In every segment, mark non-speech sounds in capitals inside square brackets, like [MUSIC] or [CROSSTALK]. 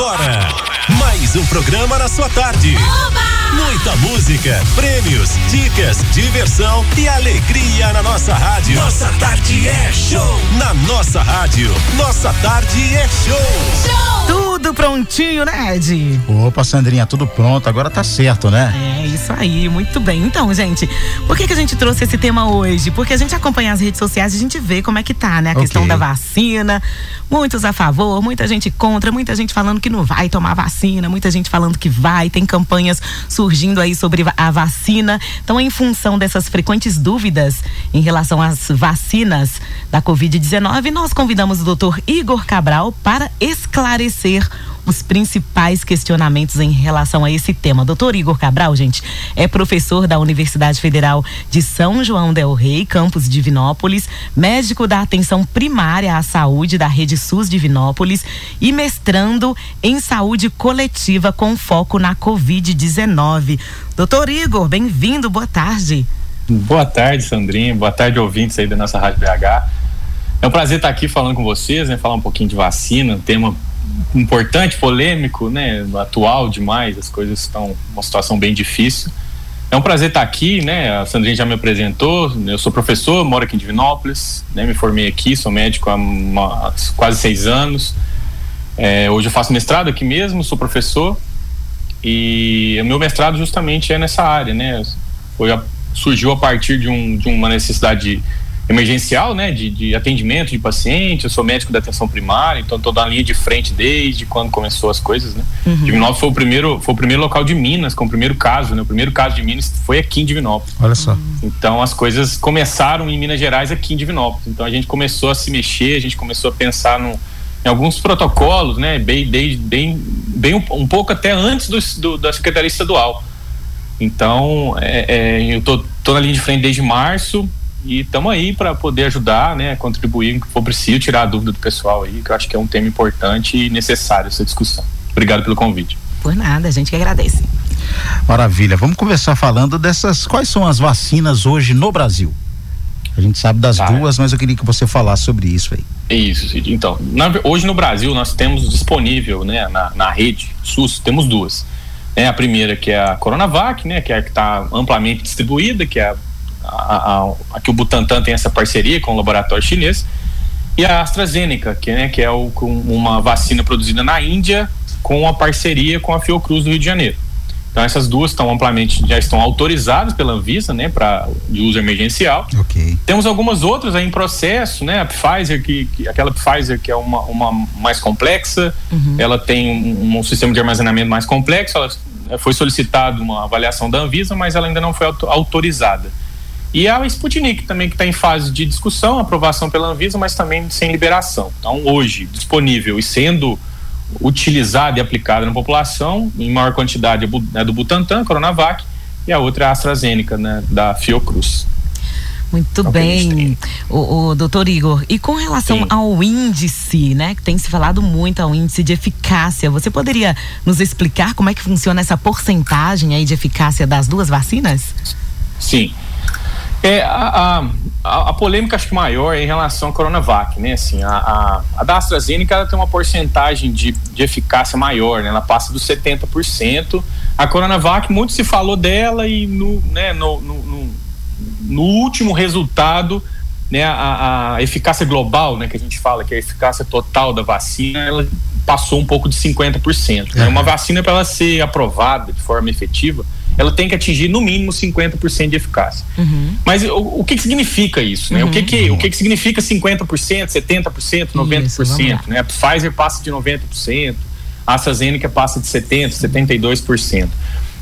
agora, mais um programa na sua tarde. Muita música, prêmios, dicas, diversão e alegria na nossa rádio. Nossa tarde é show. Na nossa rádio, nossa tarde é show. Tudo prontinho, né, Ed? Opa, Sandrinha, tudo pronto, agora tá certo, né? É, isso aí, muito bem. Então, gente, por que, que a gente trouxe esse tema hoje? Porque a gente acompanha as redes sociais e a gente vê como é que tá, né? A Ok. questão da vacina. Muitos a favor, muita gente contra, muita gente falando que não vai tomar vacina, muita gente falando que vai. Tem campanhas surgindo aí sobre a vacina. Então, em função dessas frequentes dúvidas em relação às vacinas da Covid-19, nós convidamos o doutor Igor Cabral para esclarecer os principais questionamentos em relação a esse tema. Doutor Igor Cabral, gente, é professor da Universidade Federal de São João del Rei, campus Divinópolis, médico da atenção primária à saúde da Rede SUS Divinópolis e mestrando em saúde coletiva com foco na Covid-19. Doutor Igor, bem-vindo, boa tarde. Boa tarde, Sandrinha. Boa tarde, ouvintes aí da nossa Rádio BH. É um prazer estar aqui falando com vocês, né? Falar um pouquinho de vacina, um tema importante, polêmico, né? Atual demais, as coisas estão uma situação bem difícil. É um prazer estar aqui, né? A Sandrinha já me apresentou. Eu sou professor, moro aqui em Divinópolis, né? Me formei aqui, sou médico há uma- quase seis anos. É, hoje eu faço mestrado aqui mesmo, sou professor e o meu mestrado justamente é nessa área, né? Foi a- surgiu a partir de, um, de uma necessidade emergencial, né? De, de atendimento de paciente. Eu sou médico da atenção primária, então estou na linha de frente desde quando começou as coisas, né? Divinópolis foi o primeiro, foi o primeiro local de Minas com o primeiro caso, né? O primeiro caso de Minas foi aqui em Divinópolis. Olha só. Então as coisas começaram em Minas Gerais aqui em Divinópolis. Então a gente começou a se mexer, a gente começou a pensar no, em alguns protocolos, né? Bem, bem, bem, bem um, um pouco até antes do, do- da Secretaria Estadual. Então é, é, eu tô, tô na linha de frente desde março e estamos aí para poder ajudar, né? Contribuir no que for preciso, tirar a dúvida do pessoal aí, que eu acho que é um tema importante e necessário essa discussão. Obrigado pelo convite. Por nada, a gente que agradece. Maravilha. Vamos começar falando dessas. Quais são as vacinas hoje no Brasil? A gente sabe das Tá. duas, mas eu queria que você falasse sobre isso aí. É Isso, Cid. Então, na hoje no Brasil nós temos disponível, né, na, na rede SUS, temos duas. É a primeira que é a Coronavac, né, que é a que está amplamente distribuída, que é a, a, a- a que o Butantan tem essa parceria com o laboratório chinês, e a AstraZeneca, que, né, que é o, com uma vacina produzida na Índia com a parceria com a Fiocruz do Rio de Janeiro. Então essas duas estão amplamente já estão autorizadas pela Anvisa, né, para de uso emergencial. Ok. Temos algumas outras aí em processo, né? A Pfizer, que, que- aquela Pfizer que é uma, uma mais complexa, ela tem um, um sistema de armazenamento mais complexo, ela eh, foi solicitado uma avaliação da Anvisa, mas ela ainda não foi auto- autorizada. E a Sputnik também que está em fase de discussão, aprovação pela Anvisa, mas também sem liberação. Então hoje disponível e sendo utilizada e aplicada na população em maior quantidade é é do Butantan, Coronavac, e a outra é a AstraZeneca, né, da Fiocruz. Muito o que a gente bem, o, o doutor Igor. E com relação Sim. ao índice, né? Que tem se falado muito ao índice de eficácia. Você poderia nos explicar como é que funciona essa porcentagem aí de eficácia das duas vacinas? Sim. É, a, a, a- polêmica acho que maior é em relação à Coronavac, né? Assim, a, a, a da AstraZeneca ela tem uma porcentagem de, de eficácia maior, né? Ela passa dos 70%. A Coronavac, muito se falou dela e no, né, no, no, no- no último resultado, né, a, a eficácia global, né, que a gente fala que é a eficácia total da vacina, ela passou um pouco de 50%. Né? Uma vacina, para ela ser aprovada de forma efetiva, ela tem que atingir no mínimo 50% de eficácia. Mas o, o que, que significa isso? Né? O, que, que, o que, que significa 50%, 70%, 90%? né? A Pfizer passa de 90%, a AstraZeneca passa de 70%, 72%.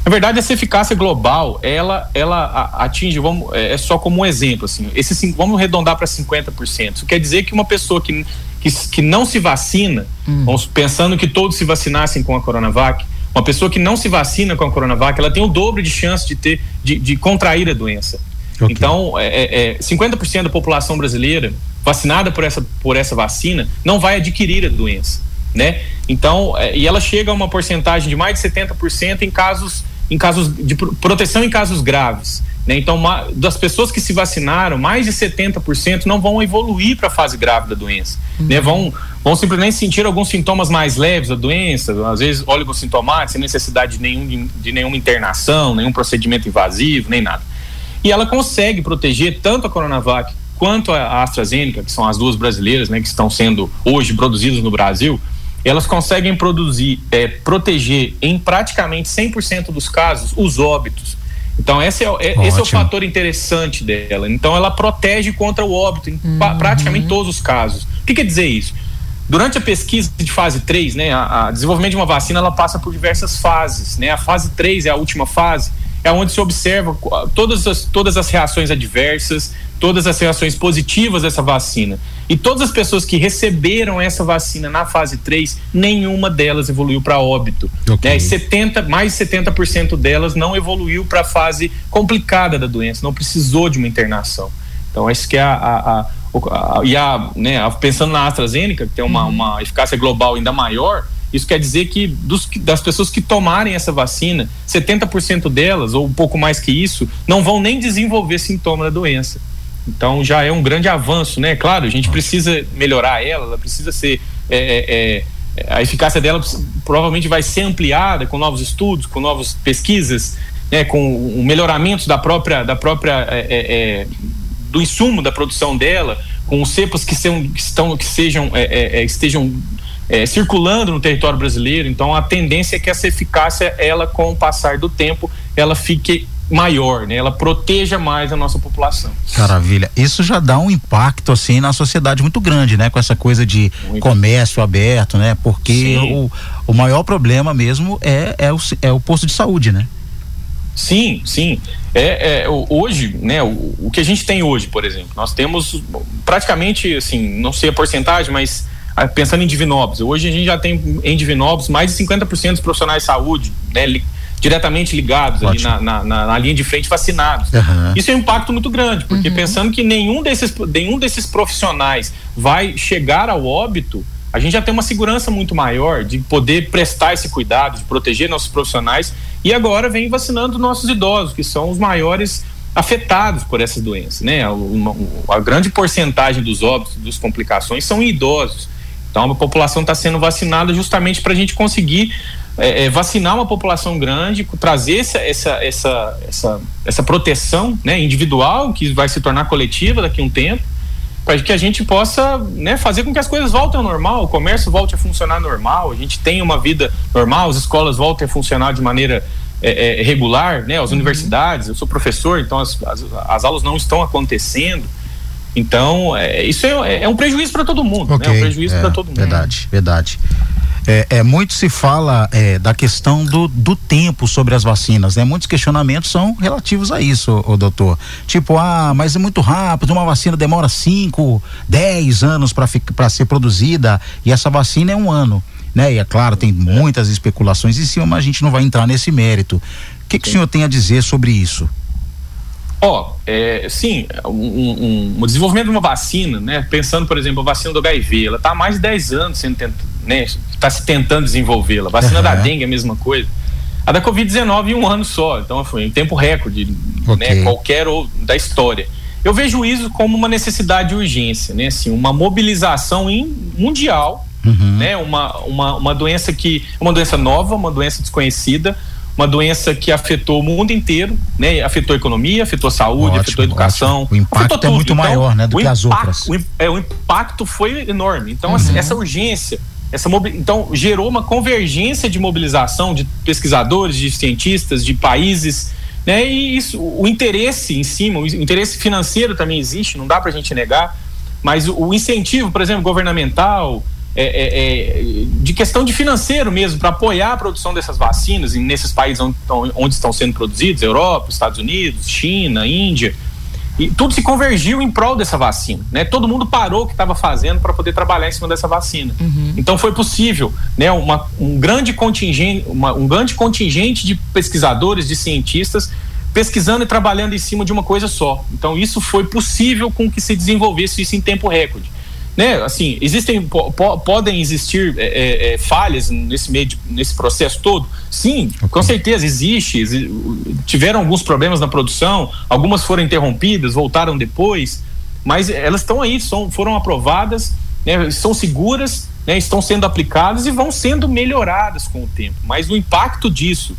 Na verdade, essa eficácia global, ela, ela atinge, vamos, é é só como um exemplo, assim, esse, vamos arredondar para 50%. Isso quer dizer que uma pessoa que, que, que não se vacina, vamos, pensando que todos se vacinassem com a Coronavac, uma pessoa que não se vacina com a Coronavac, ela tem o dobro de chance de ter, de, de contrair a doença. Ok. Então, é, é, é, 50% da população brasileira vacinada por essa, por essa vacina não vai adquirir a doença, né? Então, é, e ela chega a uma porcentagem de mais de 70% em casos, em casos de pro- proteção em casos graves. Né? Então, das pessoas que se vacinaram, mais de 70% não vão evoluir para a fase grave da doença. Uhum. Né? Vão, vão simplesmente sentir alguns sintomas mais leves da doença, às vezes oligossintomáticos, sem necessidade de, nenhum, de nenhuma internação, nenhum procedimento invasivo, nem nada. E ela consegue proteger tanto a Coronavac quanto a AstraZeneca, que são as duas brasileiras né, que estão sendo hoje produzidas no Brasil, elas conseguem produzir, é, proteger em praticamente 100% dos casos os óbitos então, esse é, é esse é o fator interessante dela. Então, ela protege contra o óbito em uhum. praticamente todos os casos. O que quer dizer isso? Durante a pesquisa de fase 3, né, a, a, desenvolvimento de uma vacina ela passa por diversas fases. Né? A fase 3 é a última fase, é onde se observa todas as, todas as reações adversas, todas as reações positivas dessa vacina. E todas as pessoas que receberam essa vacina na fase 3, nenhuma delas evoluiu para óbito. Okay. Né? E 70, mais de 70% delas não evoluiu para a fase complicada da doença, não precisou de uma internação. Então, isso que é a, a, a, a e a, né, pensando na AstraZeneca, que tem uma, uhum. uma eficácia global ainda maior, isso quer dizer que dos, das pessoas que tomarem essa vacina, 70% delas, ou um pouco mais que isso, não vão nem desenvolver sintoma da doença. Então já é um grande avanço, né? Claro, a gente precisa melhorar ela, ela precisa ser. É, é, é, a eficácia dela provavelmente vai ser ampliada com novos estudos, com novas pesquisas, né, com o melhoramento da própria, da própria é, é, é do insumo da produção dela, com os cepas que, são, que, estão, que sejam, estejam circulando no território brasileiro. Então a tendência é que essa eficácia, ela com o passar do tempo, ela fique maior, né? Ela proteja mais a nossa população. Maravilha. Isso já dá um impacto assim na sociedade muito grande, né? Com essa coisa de muito. comércio aberto, né? Porque o, o maior problema mesmo é, é, o, é o posto de saúde, né? Sim, sim. É, é hoje, né? O, o, que a gente tem hoje, por exemplo, nós temos praticamente, assim, não sei a porcentagem, mas pensando em Divinópolis, hoje a gente já tem em Divinópolis mais de 50% dos profissionais de saúde, né? diretamente ligados ali na, na, na, linha de frente vacinados. Uhum. Isso é um impacto muito grande, porque uhum. pensando que nenhum desses, nenhum desses profissionais vai chegar ao óbito, a gente já tem uma segurança muito maior de poder prestar esse cuidado, de proteger nossos profissionais e agora vem vacinando nossos idosos, que são os maiores afetados por essas doenças, né? A, a grande porcentagem dos óbitos, das complicações são idosos. Então a população está sendo vacinada justamente para a gente conseguir é, é, vacinar uma população grande, trazer essa, essa, essa, essa, essa proteção né, individual, que vai se tornar coletiva daqui a um tempo, para que a gente possa né, fazer com que as coisas voltem ao normal, o comércio volte a funcionar normal, a gente tenha uma vida normal, as escolas voltem a funcionar de maneira é, regular, né, as uhum. universidades, eu sou professor, então as, as, as aulas não estão acontecendo. Então, é, isso é, é, um prejuízo para todo mundo, okay, né? É um prejuízo para todo mundo. Verdade, verdade. É, é, muito se fala é, da questão do, do tempo sobre as vacinas, né? Muitos questionamentos são relativos a isso, o doutor. Tipo, ah, mas é muito rápido, uma vacina demora 5, 10 anos para ser produzida e essa vacina é um ano. Né? E é claro, tem muitas especulações em cima, mas a gente não vai entrar nesse mérito. O que, que o senhor tem a dizer sobre isso? Ó, oh, é, sim, um, um, um, o desenvolvimento de uma vacina, né? Pensando, por exemplo, a vacina do HIV, ela está há mais de 10 anos sendo tentando, né? Está se tentando desenvolvê-la. A vacina uhum. da dengue é a mesma coisa. A da Covid-19 em um ano só, então foi em tempo recorde, né? okay. né? Qualquer ou da história. Eu vejo isso como uma necessidade de urgência, né? Assim, uma mobilização em, mundial, uhum. né? Uma, uma, uma doença que, uma doença nova, uma doença desconhecida, uma doença que afetou o mundo inteiro, né? Afetou a economia, afetou a saúde, ótimo, afetou a educação. Ótimo. O impacto é muito então, maior, né, do que impacto, as outras. O, é, o impacto foi enorme. Então, assim, uhum. essa urgência, essa então gerou uma convergência de mobilização de pesquisadores, de cientistas, de países, né? E isso, o interesse em cima, o interesse financeiro também existe, não dá para a gente negar, mas o, o incentivo, por exemplo, governamental, é, é, é, de questão de financeiro mesmo, para apoiar a produção dessas vacinas nesses países onde, onde estão sendo produzidos, Europa, Estados Unidos, China, Índia. E tudo se convergiu em prol dessa vacina, né? Todo mundo parou o que estava fazendo para poder trabalhar em cima dessa vacina. Uhum. Então foi possível, né? Uma, um grande contingente, uma, um grande contingente de pesquisadores, de cientistas pesquisando e trabalhando em cima de uma coisa só. Então isso foi possível com que se desenvolvesse isso em tempo recorde. Né, assim, existem, po, podem existir é, é, é, falhas nesse meio, de, nesse processo todo? Sim, com certeza existe. Tiveram alguns problemas na produção, algumas foram interrompidas, voltaram depois, mas elas estão aí, são, foram aprovadas, né, são seguras, né, estão sendo aplicadas e vão sendo melhoradas com o tempo. Mas o impacto disso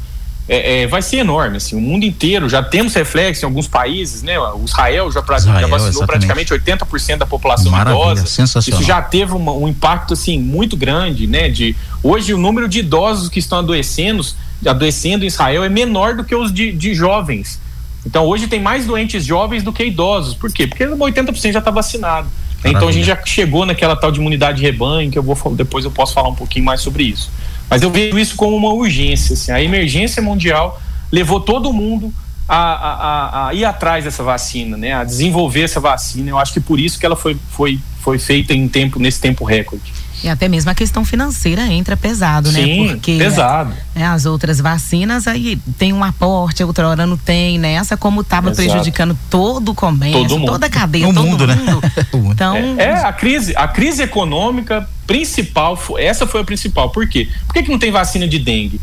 é, é, vai ser enorme. Assim, o mundo inteiro já temos reflexo em alguns países, né? O Israel já, Israel, já vacinou exatamente. praticamente 80% da população Maravilha, idosa. Sensacional. Isso já teve uma, um impacto assim muito grande, né? De hoje o número de idosos que estão adoecendo, adoecendo em Israel é menor do que os de, de jovens. Então hoje tem mais doentes jovens do que idosos. Por quê? Porque 80% já está vacinado. Maravilha. Então a gente já chegou naquela tal de imunidade de rebanho, que eu vou depois eu posso falar um pouquinho mais sobre isso. Mas eu vejo isso como uma urgência. Assim. A emergência mundial levou todo mundo a, a, a, ir atrás dessa vacina, né? A desenvolver essa vacina. Eu acho que por isso que ela foi, foi, foi feita em tempo, nesse tempo recorde. E até mesmo a questão financeira entra pesado, né? Sim, Porque pesado. Né, as outras vacinas aí tem um aporte, outra hora não tem, né? Essa como estava prejudicando todo o comércio, todo toda a cadeia, no todo mundo, mundo. [LAUGHS] Né? então, é, é, a crise, a crise econômica principal, essa foi a principal. Por quê? Por que, que não tem vacina de dengue?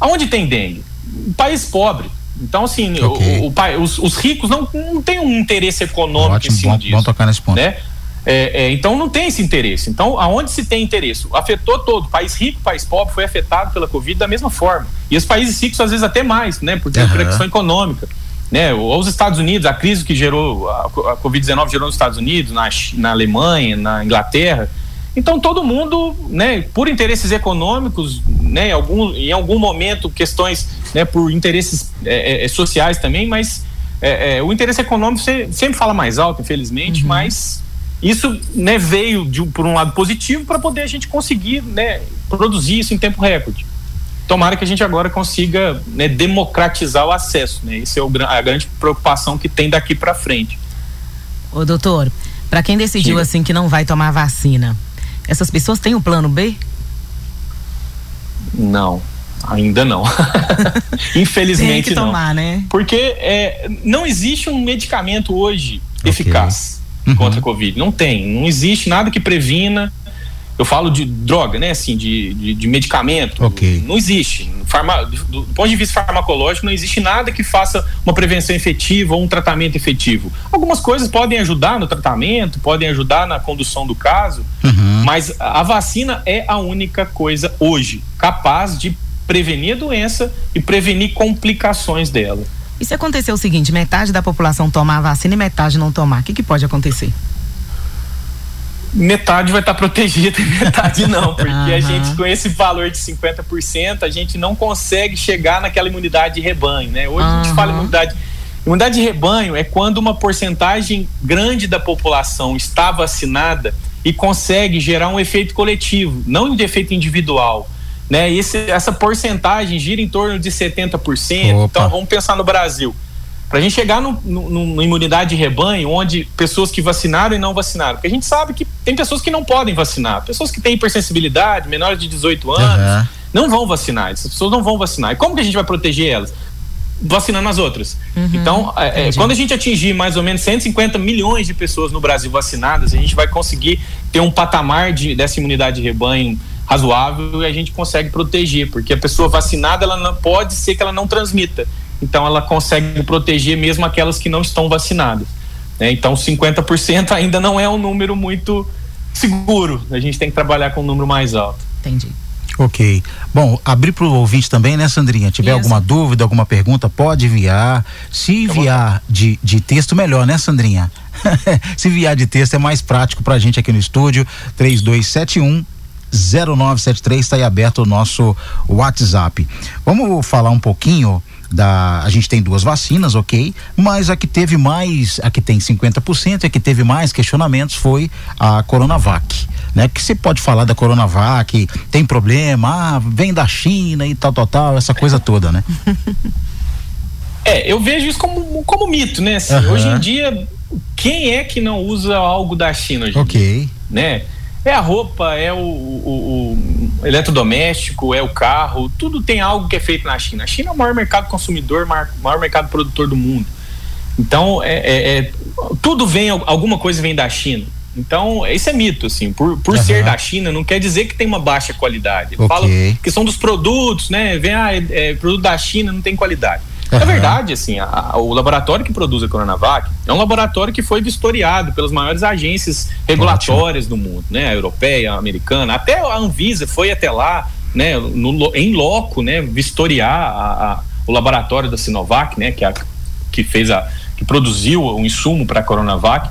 Aonde tem dengue? país pobre. Então, assim, okay. o, o, os, os, ricos não, não têm um interesse econômico Ótimo, em cima bom, disso. Bom tocar nesse ponto. Né? É, é, então não tem esse interesse. Então, aonde se tem interesse? Afetou todo. País rico, país pobre foi afetado pela Covid da mesma forma. E os países ricos, às vezes, até mais, né? Porque uhum. econômica. Né? Os Estados Unidos, a crise que gerou, a, a Covid-19 gerou nos Estados Unidos, na, na Alemanha, na Inglaterra. Então todo mundo, né, por interesses econômicos, né, em algum, em algum momento questões, né, por interesses é, é, sociais também, mas é, é o interesse econômico sempre fala mais alto, infelizmente, uhum. mas isso né, veio de, por um lado positivo para poder a gente conseguir né, produzir isso em tempo recorde. Tomara que a gente agora consiga né, democratizar o acesso. Né? Essa é o, a grande preocupação que tem daqui para frente. Ô, doutor, para quem decidiu Sim. assim que não vai tomar vacina, essas pessoas têm um plano B? Não, ainda não. [LAUGHS] Infelizmente Tem que tomar, não. né? Porque é, não existe um medicamento hoje okay. eficaz uhum. contra a Covid. Não tem. Não existe nada que previna. Eu falo de droga, né? Assim, de, de, de medicamento. Okay. Não existe. Farma, do, do, ponto de vista farmacológico, não existe nada que faça uma prevenção efetiva ou um tratamento efetivo. Algumas coisas podem ajudar no tratamento, podem ajudar na condução do caso, uhum. mas a vacina é a única coisa hoje capaz de prevenir a doença e prevenir complicações dela. E se acontecer o seguinte, metade da população tomar a vacina e metade não tomar, o que, que pode acontecer? Metade vai estar protegida e metade não, [LAUGHS] porque uhum. a gente com esse valor de 50%, a gente não consegue chegar naquela imunidade de rebanho, né? Hoje uhum. a gente fala imunidade Imunidade de rebanho é quando uma porcentagem grande da população está vacinada e consegue gerar um efeito coletivo, não de efeito individual né? Esse, essa porcentagem gira em torno de 70%. Opa. Então vamos pensar no Brasil. Para a gente chegar no, no, numa imunidade de rebanho, onde pessoas que vacinaram e não vacinaram, porque a gente sabe que tem pessoas que não podem vacinar, pessoas que têm hipersensibilidade, menores de 18 anos, uhum. não vão vacinar, essas pessoas não vão vacinar. E como que a gente vai proteger elas? Vacinando as outras. Uhum. Então, é, é quando a gente atingir mais ou menos 150 milhões de pessoas no Brasil vacinadas, a gente vai conseguir ter um patamar de, dessa imunidade de rebanho razoável e a gente consegue proteger, porque a pessoa vacinada ela não pode ser que ela não transmita. Então ela consegue proteger mesmo aquelas que não estão vacinadas. Né? Então 50% [LAUGHS] ainda não é um número muito seguro. A gente tem que trabalhar com um número mais alto. Entendi. Ok. Bom, abrir para o ouvinte também, né, Sandrinha? Tiver Isso. alguma dúvida, alguma pergunta, pode enviar. Se enviar de, de texto, melhor, né, Sandrinha? [LAUGHS] Se enviar de texto é mais prático para a gente aqui no estúdio. 3271 0973 está aí aberto o nosso WhatsApp. Vamos falar um pouquinho da a gente tem duas vacinas, OK? Mas a que teve mais, a que tem 50% e a que teve mais questionamentos foi a Coronavac, né? Que você pode falar da Coronavac, tem problema, ah, vem da China e tal tal tal, essa coisa toda, né? [LAUGHS] É, eu vejo isso como, como mito, né? Assim, uhum. Hoje em dia, quem é que não usa algo da China hoje? Ok. Né? É a roupa, é o, o, o, eletrodoméstico, é o carro, tudo tem algo que é feito na China. A China é o maior mercado consumidor, maior, maior mercado produtor do mundo. Então, é, é, é, tudo vem, alguma coisa vem da China. Então, isso é mito, assim. Por, por uhum. ser da China, não quer dizer que tem uma baixa qualidade. Okay. Fala que são dos produtos, né? Vem, ah, é, é, produto da China não tem qualidade. É verdade, assim, a, a, o laboratório que produz a Coronavac é um laboratório que foi vistoriado pelas maiores agências regulatórias Ótimo. do mundo, né? A europeia, a americana, até a Anvisa foi até lá, né? No, em loco, né? Vistoriar a, o laboratório da Sinovac, né? Que, que fez a que produziu o insumo para a Coronavac.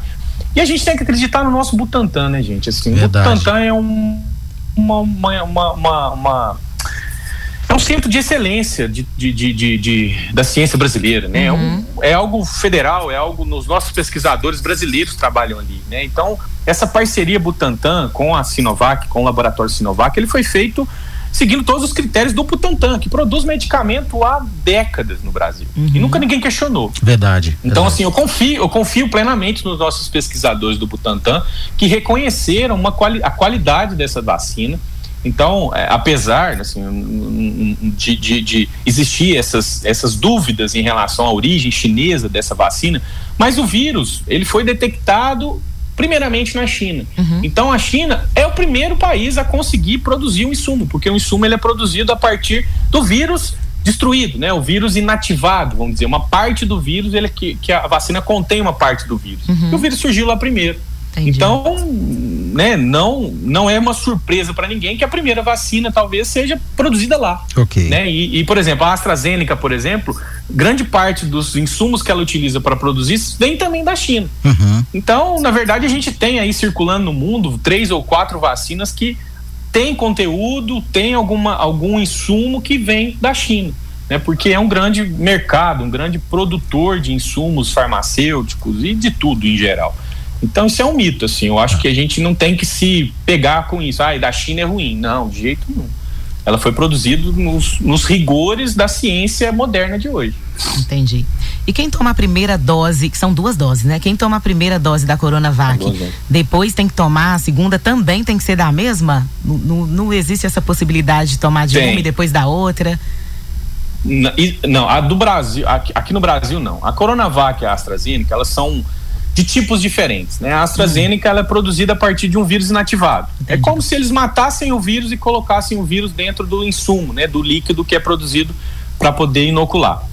E a gente tem que acreditar no nosso Butantan, né, gente? Assim, Verdade. o Butantan é um, uma, uma, uma, uma é um centro de excelência de, de, de, de da ciência brasileira, né? Uhum. É, um, é, algo federal, é algo nos nossos pesquisadores brasileiros trabalham ali, né? Então, essa parceria Butantan com a Sinovac, com o laboratório Sinovac, ele foi feito seguindo todos os critérios do Butantan, que produz medicamento há décadas no Brasil. Uhum. E nunca ninguém questionou. Verdade. Então, verdade. assim, eu confio, eu confio plenamente nos nossos pesquisadores do Butantan que reconheceram uma quali a qualidade dessa vacina. Então, é, apesar assim, de, de, de, existir essas, essas dúvidas em relação à origem chinesa dessa vacina, mas o vírus ele foi detectado primeiramente na China. Uhum. Então a China é o primeiro país a conseguir produzir o um insumo, porque o insumo ele é produzido a partir do vírus destruído, né? O vírus inativado, vamos dizer, uma parte do vírus, ele é que, que a vacina contém uma parte do vírus. Uhum. E o vírus surgiu lá primeiro. Entendi. Então, né, não, não é uma surpresa para ninguém que a primeira vacina talvez seja produzida lá. Ok. Né? E, e, por exemplo, a AstraZeneca, por exemplo, grande parte dos insumos que ela utiliza para produzir vem também da China. Uhum. Então, na verdade, a gente tem aí circulando no mundo três ou quatro vacinas que tem conteúdo, tem alguma, algum insumo que vem da China. Né, porque é um grande mercado, um grande produtor de insumos farmacêuticos e de tudo em geral. Então isso é um mito, assim. Eu acho que a gente não tem que se pegar com isso. Ah, da China é ruim. Não, de jeito nenhum. Ela foi produzida nos, nos rigores da ciência moderna de hoje. Entendi. E quem toma a primeira dose, que são duas doses, né? Quem toma a primeira dose da Coronavac, depois tem que tomar a segunda, também tem que ser da mesma? Não, não existe essa possibilidade de tomar de tem. uma e depois da outra? Não, não, a do Brasil, aqui, aqui, no Brasil não. A Coronavac e a AstraZeneca, elas são de tipos diferentes. Né? A AstraZeneca ela é produzida a partir de um vírus inativado. É Entendi. É como se eles matassem o vírus e colocassem o vírus dentro do insumo, né? do líquido que é produzido para poder inocular.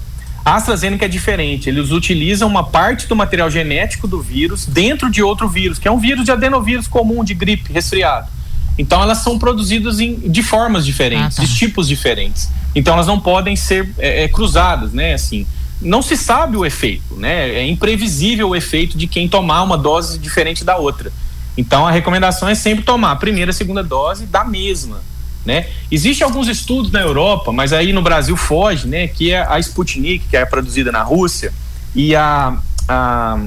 A AstraZeneca é diferente, eles utilizam uma parte do material genético do vírus dentro de outro vírus, que é um vírus de adenovírus comum de gripe, resfriado. Então elas são produzidas em, de formas diferentes, ah, tá. de tipos diferentes. Então elas não podem ser é, é, cruzadas, né? Assim, não se sabe o efeito, né? É imprevisível o efeito de quem tomar uma dose diferente da outra. Então a recomendação é sempre tomar a primeira e a segunda dose da mesma, né? Existem alguns estudos na Europa, mas aí no Brasil foge, né? Que é a Sputnik, que é produzida na Rússia, e a, a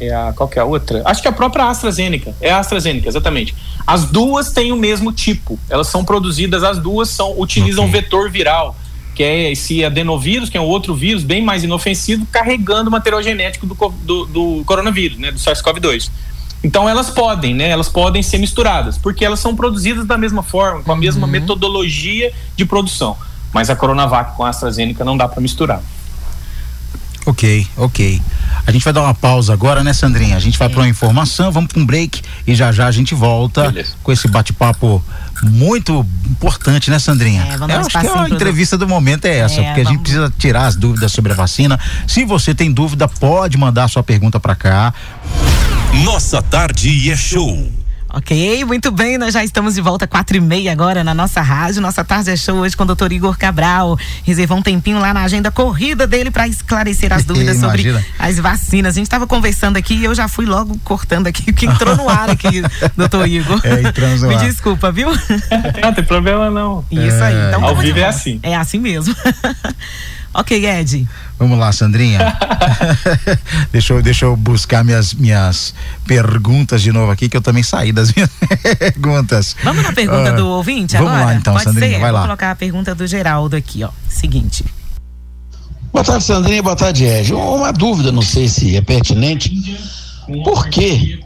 é a qual que é a outra? Acho que é a própria AstraZeneca. É a AstraZeneca, exatamente. As duas têm o mesmo tipo. Elas são produzidas, as duas são utilizam okay. vetor viral que é esse adenovírus, que é um outro vírus bem mais inofensivo, carregando o material genético do, do, do coronavírus, né, do SARS-CoV-2. Então elas podem, né? Elas podem ser misturadas, porque elas são produzidas da mesma forma, com a uhum. mesma metodologia de produção. Mas a Coronavac com a AstraZeneca não dá para misturar. Ok, ok. A gente vai dar uma pausa agora, né, Sandrinha? A gente vai para uma informação, vamos para um break e já já a gente volta Beleza. com esse bate-papo muito importante, né, Sandrinha? É, vamos Eu acho que é a entrevista do momento é essa, é, porque vamos... a gente precisa tirar as dúvidas sobre a vacina. Se você tem dúvida, pode mandar sua pergunta para cá. Nossa tarde é show. Ok, muito bem, nós já estamos de volta quatro e meia agora na nossa rádio, nossa tarde é show hoje com o doutor Igor Cabral, reservou um tempinho lá na agenda corrida dele para esclarecer as [LAUGHS] dúvidas sobre as vacinas, a gente estava conversando aqui e eu já fui logo cortando aqui o que entrou no ar aqui, [LAUGHS] doutor Igor, é, entramos me desculpa, viu? Não tem problema não. Isso aí, então ao vivo é assim. É assim mesmo. [LAUGHS] Ok, Ed. Vamos lá, Sandrinha. [LAUGHS] [LAUGHS] deixa, eu, deixa eu buscar minhas, minhas perguntas de novo aqui, que eu também saí das [LAUGHS] minhas perguntas. Vamos na pergunta uh, do ouvinte vamos agora? Vamos lá então, Pode Sandrinha, ser? vai Vou lá. colocar a pergunta do Geraldo aqui, ó. Seguinte. Boa tarde, Sandrinha. Boa tarde, Ed. Uma dúvida, não sei se é pertinente. Por que,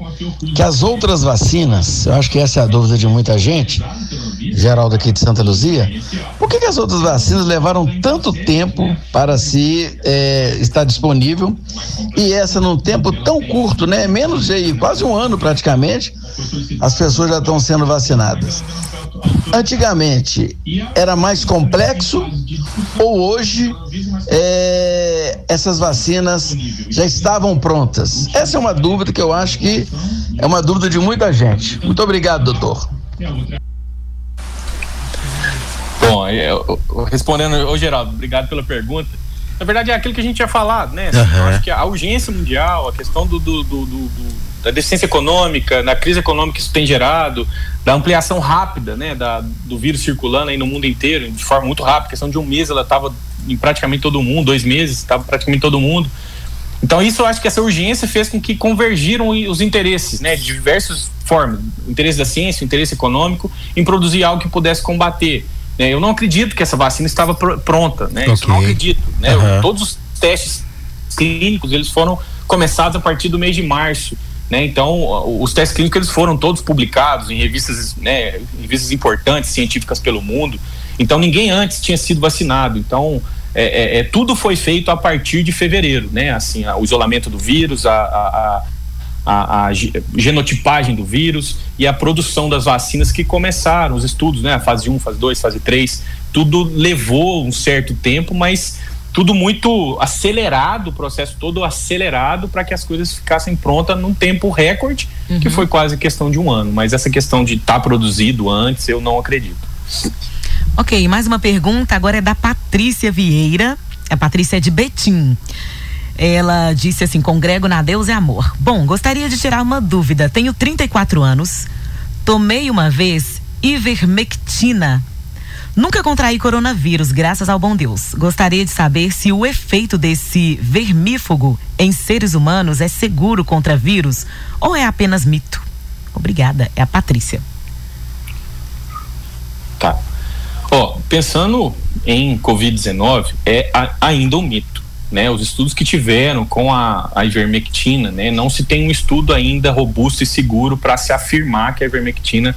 que as outras vacinas, eu acho que essa é a dúvida de muita gente, Geraldo aqui de Santa Luzia, por que, que as outras vacinas levaram tanto tempo para se é, estar disponível e essa num tempo tão curto, né? Menos de quase um ano praticamente, as pessoas já estão sendo vacinadas. Antigamente era mais complexo ou hoje é, essas vacinas já estavam prontas? Essa é uma dúvida que eu acho que é uma dúvida de muita gente. Muito obrigado, doutor. Bom, eu, eu, respondendo, ô Geraldo, obrigado pela pergunta. Na verdade, é aquilo que a gente tinha falado, né? Uhum. Eu acho que a urgência mundial, a questão do, do, do, do da deficiência econômica, da crise econômica que isso tem gerado, da ampliação rápida, né, da, do vírus circulando aí no mundo inteiro, de forma muito rápida, questão de um mês ela estava em praticamente todo mundo, dois meses estava praticamente todo mundo. Então isso eu acho que essa urgência fez com que convergiram os interesses, né, de diversas formas, o interesse da ciência, o interesse econômico, em produzir algo que pudesse combater. Né? Eu não acredito que essa vacina estava pr pronta, né? Okay. Isso eu não acredito, né? Uhum. Todos os testes clínicos eles foram começados a partir do mês de março. Né? Então, os testes clínicos eles foram todos publicados em revistas, né, revistas importantes, científicas pelo mundo. Então, ninguém antes tinha sido vacinado. Então, é, é, é tudo foi feito a partir de fevereiro, né? Assim, o isolamento do vírus, a, a, a, a, genotipagem do vírus e a produção das vacinas que começaram, os estudos, né? A fase 1, fase 2, fase 3, tudo levou um certo tempo, mas tudo muito acelerado, o processo todo acelerado para que as coisas ficassem prontas num tempo recorde, uhum. que foi quase questão de um ano. Mas essa questão de estar tá produzido antes, eu não acredito. Ok, mais uma pergunta agora é da Patrícia Vieira. A Patrícia é de Betim. Ela disse assim: congrego na Deus é amor. Bom, gostaria de tirar uma dúvida. Tenho 34 anos, tomei uma vez ivermectina Nunca contraí coronavírus, graças ao bom Deus. Gostaria de saber se o efeito desse vermífugo em seres humanos é seguro contra vírus ou é apenas mito. Obrigada, é a Patrícia. Tá. Ó, pensando em Covid-19, é a, ainda um mito. Né, os estudos que tiveram com a, a ivermectina, né, não se tem um estudo ainda robusto e seguro para se afirmar que a ivermectina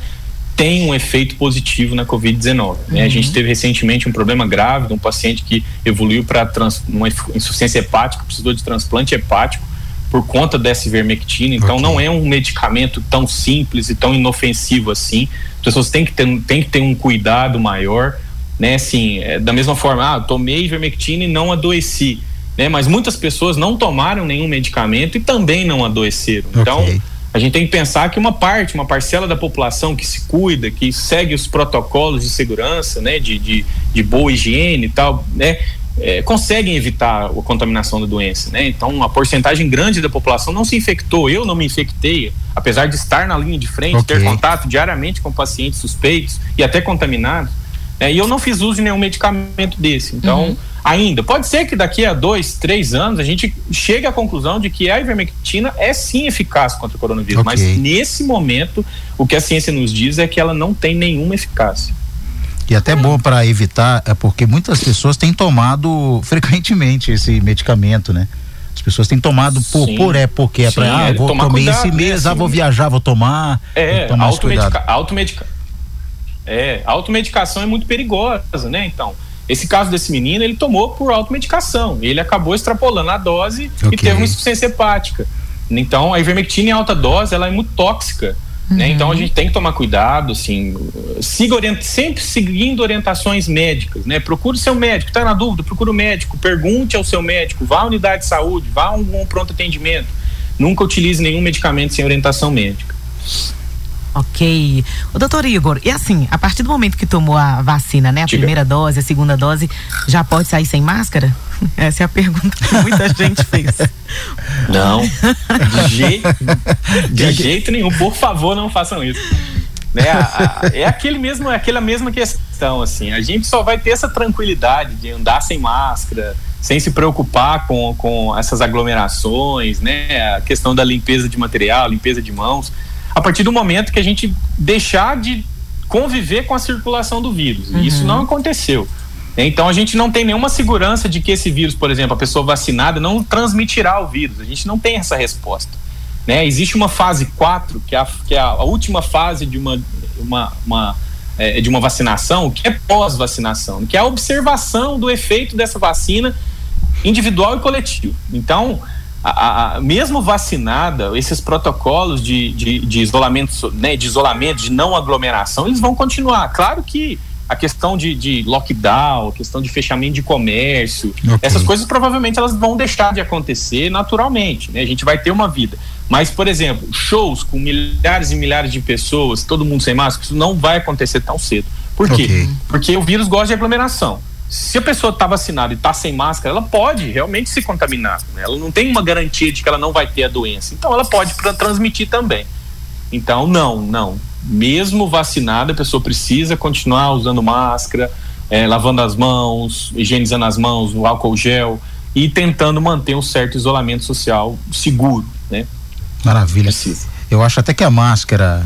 tem um efeito positivo na Covid-19. Uhum. Né? A gente uhum. teve recentemente um problema grave de um paciente que evoluiu para uma insuficiência hepática, precisou de transplante hepático por conta dessa ivermectina. Então, okay. não é um medicamento tão simples e tão inofensivo assim. As pessoas têm que ter, têm que ter um cuidado maior, né? Assim, é, da mesma forma, ah, tomei ivermectina e não adoeci, né? Mas muitas pessoas não tomaram nenhum medicamento e também não adoeceram. Então, okay. Então a gente tem que pensar que uma parte, uma parcela da população que se cuida, que segue os protocolos de segurança, né, de, de, de boa higiene e tal, né, é, conseguem evitar a contaminação da doença, né? Então, uma porcentagem grande da população não se infectou. Eu não me infectei, apesar de estar na linha de frente, okay. ter contato diariamente com pacientes suspeitos e até contaminados. É, e eu não fiz uso de nenhum medicamento desse. Então, uhum. ainda, pode ser que daqui a dois, três anos a gente chegue à conclusão de que a ivermectina é sim eficaz contra o coronavírus. Okay. Mas nesse momento, o que a ciência nos diz é que ela não tem nenhuma eficácia. E até bom para evitar, é porque muitas pessoas têm tomado [LAUGHS] frequentemente esse medicamento, né? As pessoas têm tomado por, por é, porque é para, ah, vou tomar esse mês, né, assim, ah, vou viajar, vou tomar. É, automedica, automedica, é, automedicação é muito perigosa, né? Então, esse caso desse menino, ele tomou por automedicação. Ele acabou extrapolando a dose okay. e teve uma insuficiência hepática. Então, a ivermectina em alta dose, ela é muito tóxica. Né? Uhum. Né? Então, a gente tem que tomar cuidado, assim, siga sempre seguindo orientações médicas, né? Procure seu médico, está na dúvida, procure o médico, pergunte ao seu médico, vá à unidade de saúde, vá a um, um pronto atendimento. Nunca utilize nenhum medicamento sem orientação médica. Ok. O doutor Igor, e assim, a partir do momento que tomou a vacina, né? A Diga. primeira dose, a segunda dose, já pode sair sem máscara? [LAUGHS] Essa é a pergunta que muita [LAUGHS] gente fez. Não, de, [LAUGHS] jeito, de jeito nenhum. Por favor, não façam isso. Né? A, a, é aquele mesmo, é aquela mesma questão, assim. A gente só vai ter essa tranquilidade de andar sem máscara, sem se preocupar com, com essas aglomerações, né? A questão da limpeza de material, limpeza de mãos a partir do momento que a gente deixar de conviver com a circulação do vírus. Uhum. E isso não aconteceu. Então a gente não tem nenhuma segurança de que esse vírus, por exemplo, a pessoa vacinada não transmitirá o vírus. A gente não tem essa resposta. Né? Existe uma fase 4, que é a, que é a última fase de uma, uma, uma é, de uma vacinação, que é pós-vacinação, que é a observação do efeito dessa vacina individual e coletivo. Então, a, a, mesmo vacinada, esses protocolos de, de, de isolamento, né, de isolamento, de não aglomeração, eles vão continuar. Claro que a questão de, de lockdown, a questão de fechamento de comércio, okay. essas coisas provavelmente elas vão deixar de acontecer naturalmente, né? A gente vai ter uma vida. Mas, por exemplo, shows com milhares e milhares de pessoas, todo mundo sem máscara, isso não vai acontecer tão cedo. Por quê? Okay. Porque o vírus gosta de aglomeração. Se a pessoa está vacinada e está sem máscara, ela pode realmente se contaminar. Né? Ela não tem uma garantia de que ela não vai ter a doença. Então, ela pode transmitir também. Então, não, não mesmo vacinada, a pessoa precisa continuar usando máscara, é, lavando as mãos, higienizando as mãos, o álcool gel e tentando manter um certo isolamento social seguro, né? Maravilha. Precisa. Eu acho até que a máscara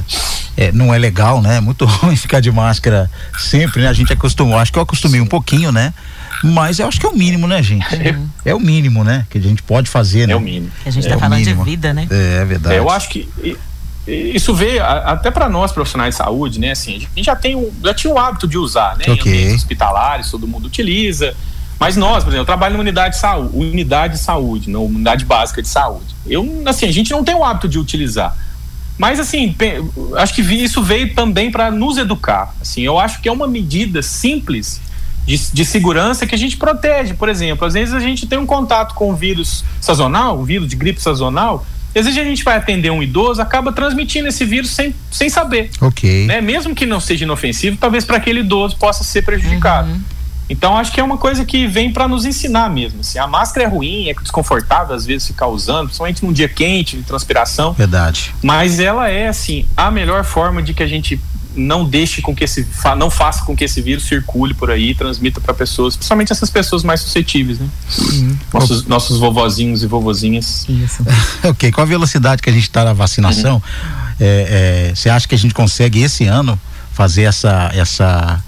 é, não é legal, né? É muito [LAUGHS] ruim ficar de máscara sempre, né? A gente acostumou, acho que eu acostumei um pouquinho, né? Mas eu acho que é o mínimo, né, gente? É o mínimo, né? Que a gente pode fazer, né? É o mínimo. a gente é tá falando mínimo. de vida, né? É, é verdade. É, eu acho que isso veio até para nós profissionais de saúde, né? Assim, a gente já tem um, já tinha o hábito de usar, né? Okay. Em hospitalares, todo mundo utiliza. Mas nós, por exemplo, eu trabalho na unidade de saúde, unidade de saúde, na unidade básica de saúde. Eu, assim, a gente não tem o hábito de utilizar. Mas assim, acho que isso veio também para nos educar. Assim, eu acho que é uma medida simples de, de, segurança que a gente protege. Por exemplo, às vezes a gente tem um contato com o vírus sazonal, o vírus de gripe sazonal, às vezes a gente vai atender um idoso, acaba transmitindo esse vírus sem, sem saber. Ok. Né? Mesmo que não seja inofensivo, talvez para aquele idoso possa ser prejudicado. Uhum. Então acho que é uma coisa que vem para nos ensinar mesmo. Assim, a máscara é ruim, é desconfortável às vezes ficar usando, principalmente num dia quente, de transpiração. Verdade. Mas ela é assim a melhor forma de que a gente não deixe com que esse não faça com que esse vírus circule por aí e transmita para pessoas, principalmente essas pessoas mais suscetíveis, né? Uhum. Nossos, nossos vovozinhos e vovozinhas. Isso. [LAUGHS] ok, com a velocidade que a gente está na vacinação, uhum. é, é, você acha que a gente consegue esse ano fazer essa essa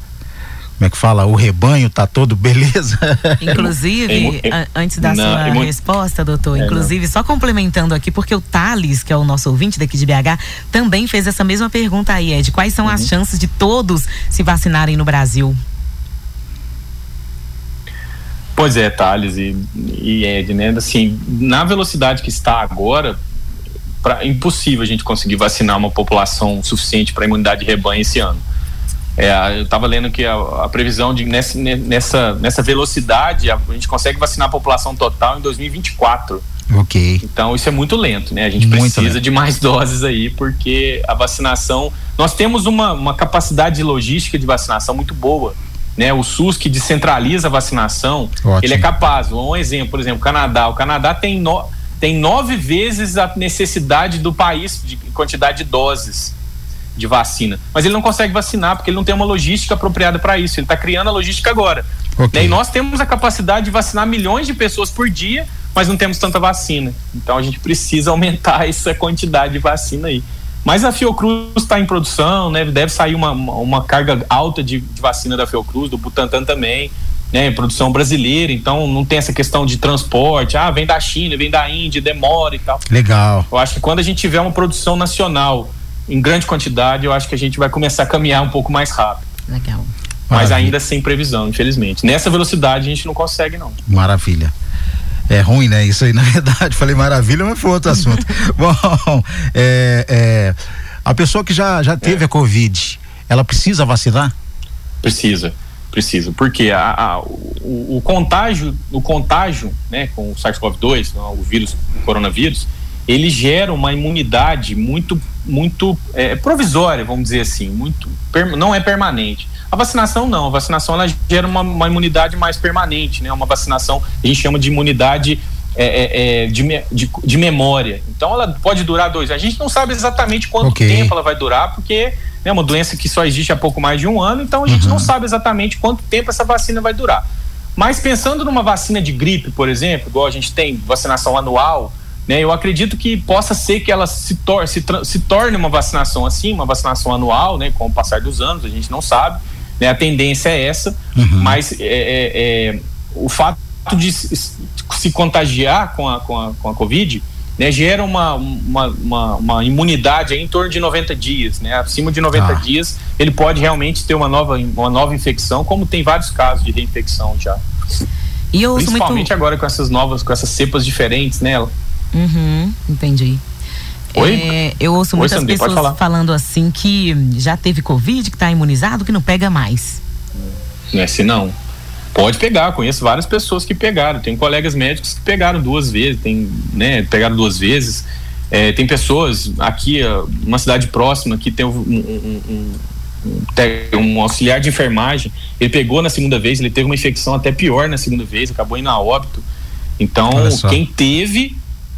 como é que fala? O rebanho tá todo beleza? [LAUGHS] Inclusive, é, antes da não, sua é resposta, doutor, é, inclusive, não. só complementando aqui, porque o Thales, que é o nosso ouvinte daqui de BH, também fez essa mesma pergunta aí, Ed. Quais são uhum. as chances de todos se vacinarem no Brasil? Pois é, Thales e, e Ed, né? Assim, na velocidade que está agora, pra, impossível a gente conseguir vacinar uma população suficiente para imunidade de rebanho esse ano. É, eu estava lendo que a, a, previsão de nessa, nessa, nessa velocidade a, a, gente consegue vacinar a população total em 2024. Ok. Então isso é muito lento, né? A gente muito precisa lento. de mais [LAUGHS] doses aí, porque a vacinação. Nós temos uma, uma capacidade logística de vacinação muito boa. Né, o SUS que descentraliza a vacinação, Ótimo. ele é capaz. Um exemplo, por exemplo, o Canadá. O Canadá tem, no, tem nove vezes a necessidade do país de quantidade de doses de vacina. Mas ele não consegue vacinar porque ele não tem uma logística apropriada para isso. Ele está criando a logística agora. Okay. Né? E nós temos a capacidade de vacinar milhões de pessoas por dia, mas não temos tanta vacina. Então a gente precisa [LAUGHS] aumentar essa quantidade de vacina aí. Mas a Fiocruz está em produção, né? Deve sair uma, uma carga alta de, de vacina da Fiocruz, do Butantan também. Né, produção brasileira, então não tem essa questão de transporte, ah, vem da China, vem da Índia, demora e tal. Legal. Eu acho que quando a gente tiver uma produção nacional em grande quantidade, eu acho que a gente vai começar a caminhar um pouco mais rápido. Legal. Mas Maravilha. ainda sem previsão, infelizmente. Nessa velocidade a gente não consegue, não. Maravilha. É ruim, né? Isso aí, [LAUGHS] na verdade. Falei maravilha, mas foi outro [LAUGHS] assunto. Bom, é, é, a pessoa que já, já teve é. a Covid, ela precisa vacinar? Precisa, precisa. Porque a, a o, o, contágio, o contágio, né, com o SARS-CoV-2, o vírus, o coronavírus, ele gera uma imunidade muito muito é, provisória, vamos dizer assim, muito não é permanente. A vacinação não, a vacinação ela gera uma, uma imunidade mais permanente, né? Uma vacinação a gente chama de imunidade é, é, é de, de, de, memória. Então ela pode durar dois. A gente não sabe exatamente quanto okay. tempo ela vai durar, porque é uma doença que só existe há pouco mais de um ano, então a gente uhum. não sabe exatamente quanto tempo essa vacina vai durar. Mas pensando numa vacina de gripe, por exemplo, igual a gente tem vacinação anual, né, eu acredito que possa ser que ela se, tor se, se, torne uma vacinação assim, uma vacinação anual, né, com o passar dos anos, a gente não sabe. Né, a tendência é essa, uhum. mas é, é, é, o fato de se contagiar com a, com a, com a Covid né, gera uma, uma, uma, uma imunidade em torno de 90 dias, né? Acima de 90 ah. dias, ele pode realmente ter uma nova, uma nova infecção, como tem vários casos de reinfecção já. E eu Principalmente muito... agora com essas novas, com essas cepas diferentes, né? Uhum, entendi. Oi? É, eu ouço muitas Oi, pessoas falando assim que já teve Covid, que está imunizado, que não pega mais. Não é assim não. Pode pegar, conheço várias pessoas que pegaram. Tem colegas médicos que pegaram duas vezes, tem, né, pegaram duas vezes. É, tem pessoas aqui, uma cidade próxima, que tem um, um, um, um, auxiliar de enfermagem. Ele pegou na segunda vez, ele teve uma infecção até pior na segunda vez, acabou indo a óbito. Então, quem teve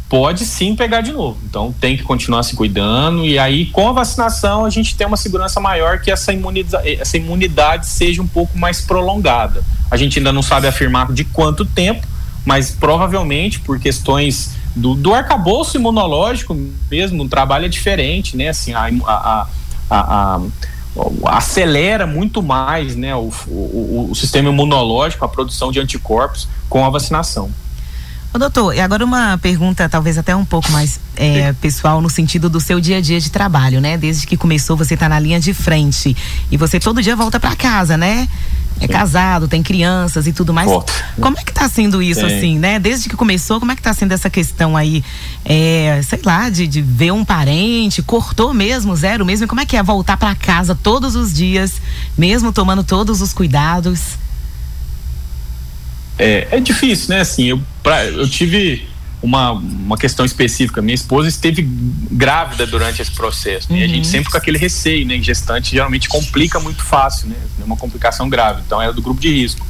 pode sim pegar de novo. Então tem que continuar se cuidando e aí com a vacinação a gente tem uma segurança maior que essa imunidade, essa imunidade seja um pouco mais prolongada. A gente ainda não sabe afirmar de quanto tempo, mas provavelmente por questões do, do arcabouço imunológico mesmo, o trabalho é diferente, né? Assim, a, a, a, a acelera muito mais né, o, o, o sistema imunológico, a produção de anticorpos com a vacinação. Ô, doutor, e agora uma pergunta talvez até um pouco mais é, pessoal no sentido do seu dia a dia de trabalho, né? Desde que começou você tá na linha de frente e você todo dia volta para casa, né? É casado, tem crianças e tudo mais. Como é que tá sendo isso, Sim. assim, né? Desde que começou, como é que tá sendo essa questão aí, é, sei lá, de, de ver um parente, cortou mesmo, zero mesmo? Como é que é voltar para casa todos os dias, mesmo tomando todos os cuidados? É, é difícil, né? Assim, eu, pra, eu tive uma, uma questão específica. Minha esposa esteve grávida durante esse processo. Né? E a gente uhum. sempre com aquele receio, né? Gestante geralmente complica muito fácil, né? É uma complicação grave. Então era do grupo de risco.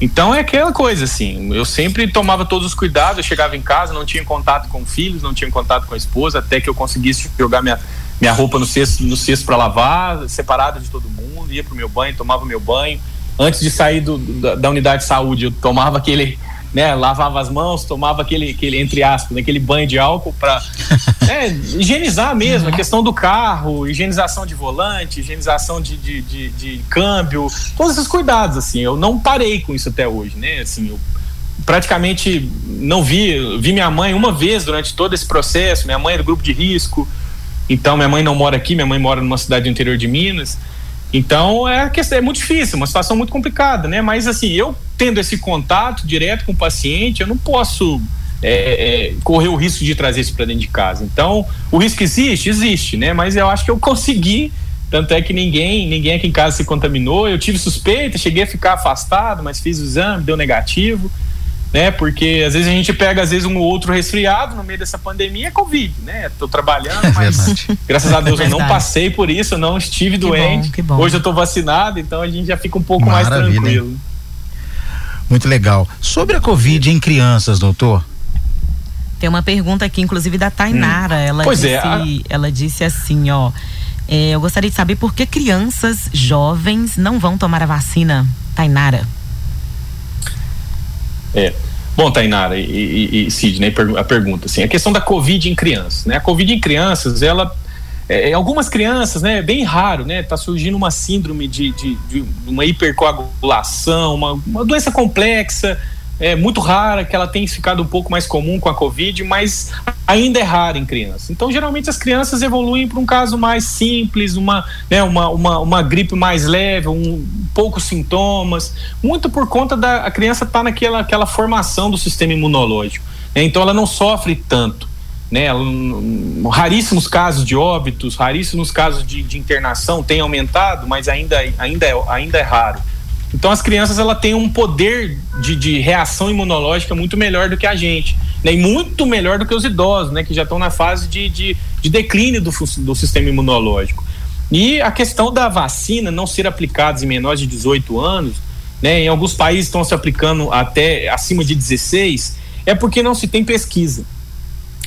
Então é aquela coisa assim, eu sempre tomava todos os cuidados, eu chegava em casa, não tinha contato com filhos, não tinha contato com a esposa, até que eu conseguisse jogar minha, minha roupa no cesto, no cesto para lavar, separada de todo mundo, ia pro meu banho, tomava meu banho, antes de sair do, da, da, unidade de saúde, eu tomava aquele, né, lavava as mãos, tomava aquele, aquele entre aspas, aquele banho de álcool para [LAUGHS] né, higienizar mesmo, a questão do carro, higienização de volante, higienização de, de, de, de, câmbio, todos esses cuidados, assim, eu não parei com isso até hoje, né, assim, eu praticamente não vi, vi minha mãe uma vez durante todo esse processo, minha mãe é do grupo de risco, então minha mãe não mora aqui, minha mãe mora numa cidade do interior de Minas, então é, é muito difícil, uma situação muito complicada, né? Mas assim, eu tendo esse contato direto com o paciente, eu não posso é, é, correr o risco de trazer isso para dentro de casa. Então, o risco existe, existe, né? Mas eu acho que eu consegui. Tanto é que ninguém, ninguém aqui em casa se contaminou. Eu tive suspeita, cheguei a ficar afastado, mas fiz o exame, deu negativo né? Porque às vezes a gente pega às vezes um outro resfriado no meio dessa pandemia, é Covid, né? Tô trabalhando, [LAUGHS] é mas graças a Deus eu não passei por isso, não estive que doente. Bom, que bom. Hoje eu tô vacinado, então a gente já fica um pouco Maravilha, mais tranquilo. Hein? Muito legal. Sobre a Covid em crianças, doutor? Tem uma pergunta aqui, inclusive da Tainara. Hum. Ela, pois é, disse, é, a... ela disse assim, ó. É, eu gostaria de saber por que crianças jovens não vão tomar a vacina, Tainara. É. Bom, Tainara e, e, e Sidney, a pergunta, assim, a questão da Covid em crianças, né? A Covid em crianças, ela, é, em algumas crianças, né, é bem raro, né? Tá surgindo uma síndrome de, de, de uma hipercoagulação, uma, uma doença complexa, é muito rara, que ela tem ficado um pouco mais comum com a Covid, mas ainda é rara em crianças. Então, geralmente, as crianças evoluem para um caso mais simples, uma, né, uma, uma, uma gripe mais leve, um, poucos sintomas, muito por conta da a criança estar tá naquela aquela formação do sistema imunológico. Né? Então, ela não sofre tanto. Né, raríssimos casos de óbitos, raríssimos casos de, de internação tem aumentado, mas ainda, ainda, é, ainda é raro. Então as crianças ela têm um poder de, de reação imunológica muito melhor do que a gente, né? E muito melhor do que os idosos, né? Que já estão na fase de, de, de declínio do, do sistema imunológico. E a questão da vacina não ser aplicada em menores de 18 anos, né? Em alguns países estão se aplicando até acima de 16, é porque não se tem pesquisa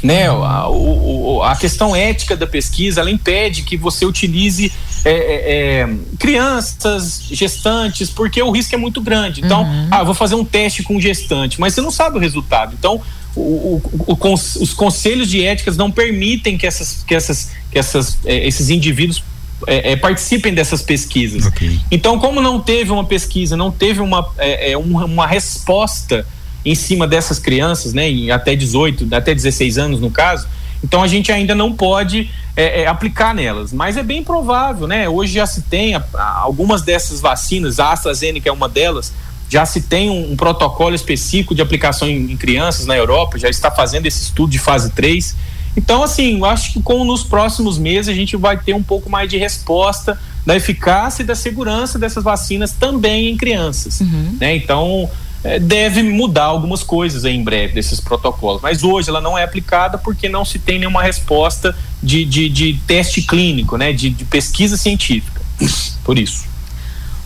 né? A, o, a, questão ética da pesquisa ela impede que você utilize é, é, é, crianças, gestantes, porque o risco é muito grande. Então, uhum. ah, vou fazer um teste com gestante, mas você não sabe o resultado. Então, o, o, os conselhos de éticas não permitem que, essas, que, essas, que essas, é, esses indivíduos é, é, participem dessas pesquisas. Okay. Então, como não teve uma pesquisa, não teve uma, é, uma, uma resposta em cima dessas crianças, né, em até 18, até 16 anos no caso. Então a gente ainda não pode é, é, aplicar nelas, mas é bem provável, né? Hoje já se tem a, a, algumas dessas vacinas, a AstraZeneca é uma delas, já se tem um, um protocolo específico de aplicação em, em, crianças na Europa, já está fazendo esse estudo de fase 3. Então, assim, eu acho que com nos próximos meses a gente vai ter um pouco mais de resposta da eficácia e da segurança dessas vacinas também em crianças. Uhum. Né? Então, deve mudar algumas coisas em breve desses protocolos. Mas hoje ela não é aplicada porque não se tem nenhuma resposta de, de, de teste clínico, né? De, de pesquisa científica. Por isso.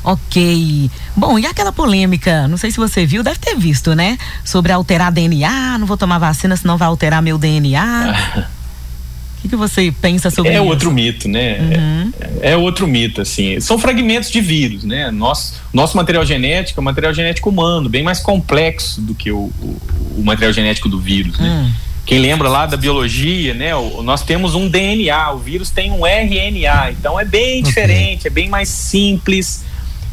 Ok. Bom, e aquela polêmica, não sei se você viu, deve ter visto, né? Sobre alterar DNA, não vou tomar vacina, senão vai alterar meu DNA. [LAUGHS] O que, que, você pensa sobre é isso? É outro mito, né? Uhum. É, é, outro mito, assim. São fragmentos de vírus, né? Nosso, nosso material genético é um material genético humano, bem mais complexo do que o, o, o material genético do vírus, né? Hum. Quem lembra lá da biologia, né? O, nós temos um DNA, o vírus tem um RNA, então é bem diferente, é bem mais simples.